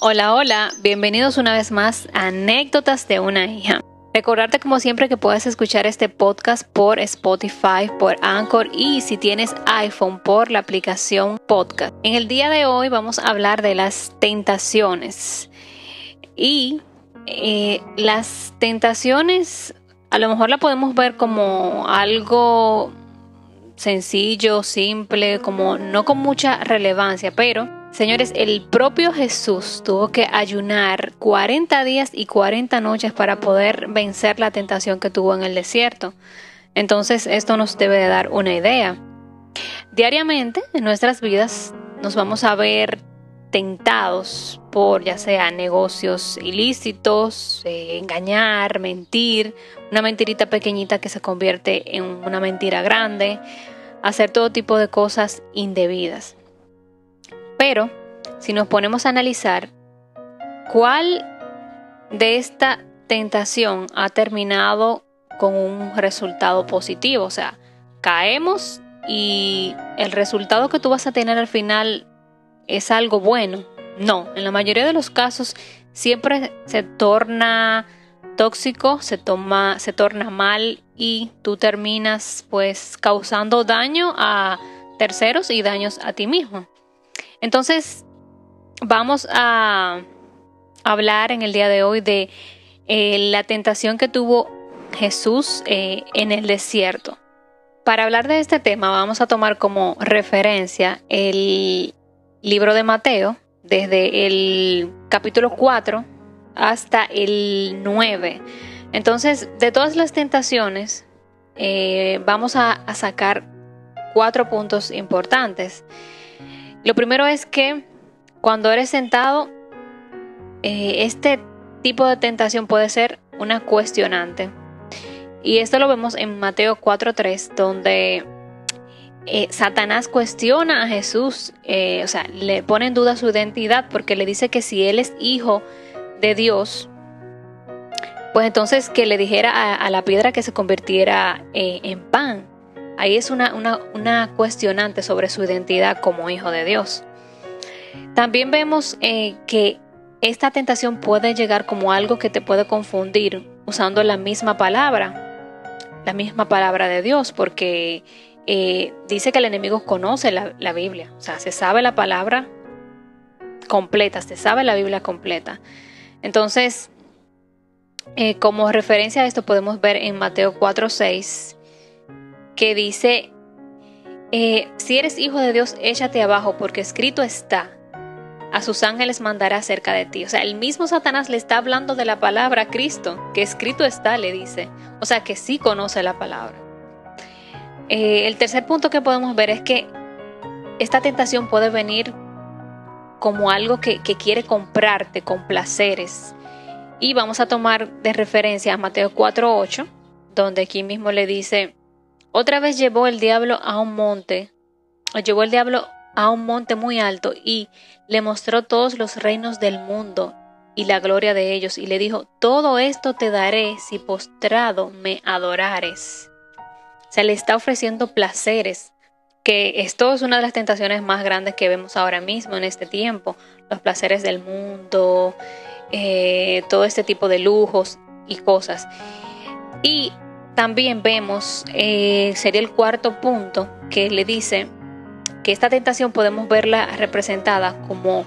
Hola, hola, bienvenidos una vez más a Anécdotas de una hija. Recordarte como siempre que puedes escuchar este podcast por Spotify, por Anchor y si tienes iPhone por la aplicación podcast. En el día de hoy vamos a hablar de las tentaciones. Y eh, las tentaciones a lo mejor la podemos ver como algo sencillo, simple, como no con mucha relevancia, pero Señores, el propio Jesús tuvo que ayunar 40 días y 40 noches para poder vencer la tentación que tuvo en el desierto. Entonces, esto nos debe de dar una idea. Diariamente en nuestras vidas nos vamos a ver tentados por ya sea negocios ilícitos, eh, engañar, mentir, una mentirita pequeñita que se convierte en una mentira grande, hacer todo tipo de cosas indebidas. Pero si nos ponemos a analizar, ¿cuál de esta tentación ha terminado con un resultado positivo? O sea, caemos y el resultado que tú vas a tener al final es algo bueno. No, en la mayoría de los casos siempre se torna tóxico, se toma, se torna mal y tú terminas pues causando daño a terceros y daños a ti mismo. Entonces, vamos a hablar en el día de hoy de eh, la tentación que tuvo Jesús eh, en el desierto. Para hablar de este tema vamos a tomar como referencia el libro de Mateo, desde el capítulo 4 hasta el 9. Entonces, de todas las tentaciones, eh, vamos a sacar cuatro puntos importantes. Lo primero es que cuando eres sentado, eh, este tipo de tentación puede ser una cuestionante. Y esto lo vemos en Mateo 4.3, donde eh, Satanás cuestiona a Jesús, eh, o sea, le pone en duda su identidad porque le dice que si él es hijo de Dios, pues entonces que le dijera a, la piedra que se convirtiera en pan. Ahí es una, una, cuestionante sobre su identidad como hijo de Dios. También vemos eh, que esta tentación puede llegar como algo que te puede confundir usando la misma palabra, la misma palabra de Dios, porque eh, dice que el enemigo conoce la, Biblia, o sea, se sabe la palabra completa, se sabe la Biblia completa. Entonces, eh, como referencia a esto podemos ver en Mateo 4:6 que dice, si eres hijo de Dios, échate abajo, porque escrito está, a sus ángeles mandará cerca de ti. O sea, el mismo Satanás le está hablando de la palabra Cristo, que escrito está, le dice. O sea, que sí conoce la palabra. Eh, el tercer punto que podemos ver es que esta tentación puede venir como algo que, que quiere comprarte con placeres. Y vamos a tomar de referencia a Mateo 4.8, donde aquí mismo le dice, otra vez llevó el diablo a un monte, llevó el diablo a un monte muy alto y le mostró todos los reinos del mundo y la gloria de ellos y le dijo, todo esto te daré si postrado me adorares. Se le está ofreciendo placeres, que esto es una de las tentaciones más grandes que vemos ahora mismo en este tiempo, los placeres del mundo, eh, todo este tipo de lujos y cosas. Y también vemos, eh, sería el cuarto punto, que le dice, esta tentación podemos verla representada como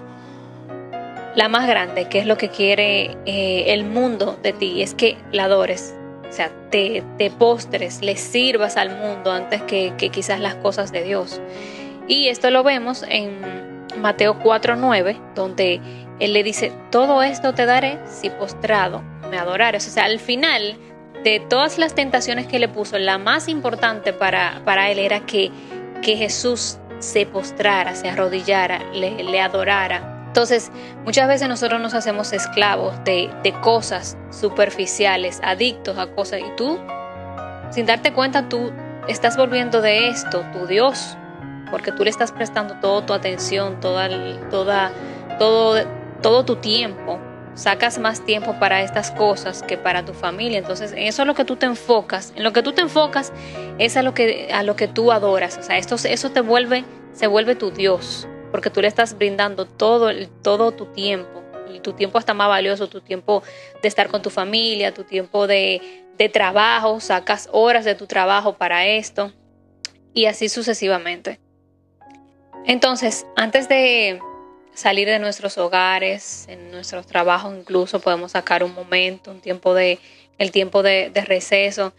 la más grande, que es lo que quiere eh, el mundo de ti, es que la adores, o sea, te, postres, le sirvas al mundo antes que, que, quizás las cosas de Dios. Y esto lo vemos en Mateo 4:9, donde Él le dice, todo esto te daré si postrado me adorares. O sea, al final de todas las tentaciones que le puso, la más importante para, para Él era que, que Jesús se postrara, se arrodillara, le, adorara. Entonces, muchas veces nosotros nos hacemos esclavos de, de, cosas superficiales, adictos a cosas, y tú, sin darte cuenta, tú estás volviendo de esto tu Dios, porque tú le estás prestando toda tu atención, toda, toda, todo, todo tu tiempo sacas más tiempo para estas cosas que para tu familia. Entonces, eso es lo que tú te enfocas. En lo que tú te enfocas es a lo que, a lo que tú adoras. O sea, esto, eso te vuelve, se vuelve tu Dios, porque tú le estás brindando todo, todo tu tiempo. Y tu tiempo está más valioso, tu tiempo de estar con tu familia, tu tiempo de, de trabajo, sacas horas de tu trabajo para esto y así sucesivamente. Entonces, antes de salir de nuestros hogares, en nuestros trabajos incluso podemos sacar un momento, un tiempo de, el tiempo de, receso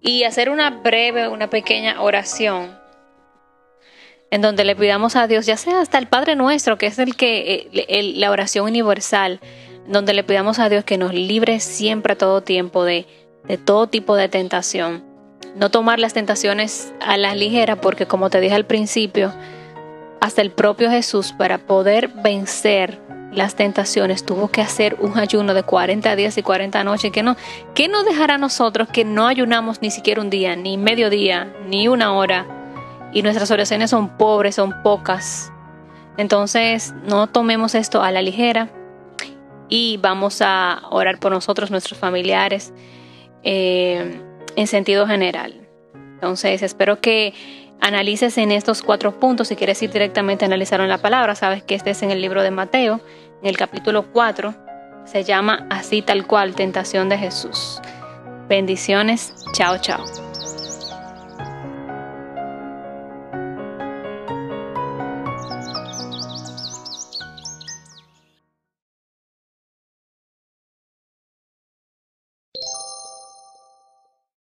y hacer una breve, una pequeña oración en donde le pidamos a Dios, ya sea hasta el Padre nuestro, que es el que la oración universal, donde le pidamos a Dios que nos libre siempre a todo tiempo de, de todo tipo de tentación. No tomar las tentaciones a la ligera, porque como te dije al principio, hasta el propio Jesús para poder vencer las tentaciones tuvo que hacer un ayuno de 40 días y 40 noches. que no, ¿Qué nos dejará a nosotros que no ayunamos ni siquiera un día, ni medio día, ni una hora? Y nuestras oraciones son pobres, son pocas. Entonces, no tomemos esto a la ligera y vamos a orar por nosotros, nuestros familiares, eh, en sentido general. Entonces, espero que analices en estos cuatro puntos. Si quieres ir directamente a analizar en la palabra, sabes que este es en el libro de Mateo, en el capítulo 4. Se llama así tal cual, tentación de Jesús. Bendiciones. Chao, chao.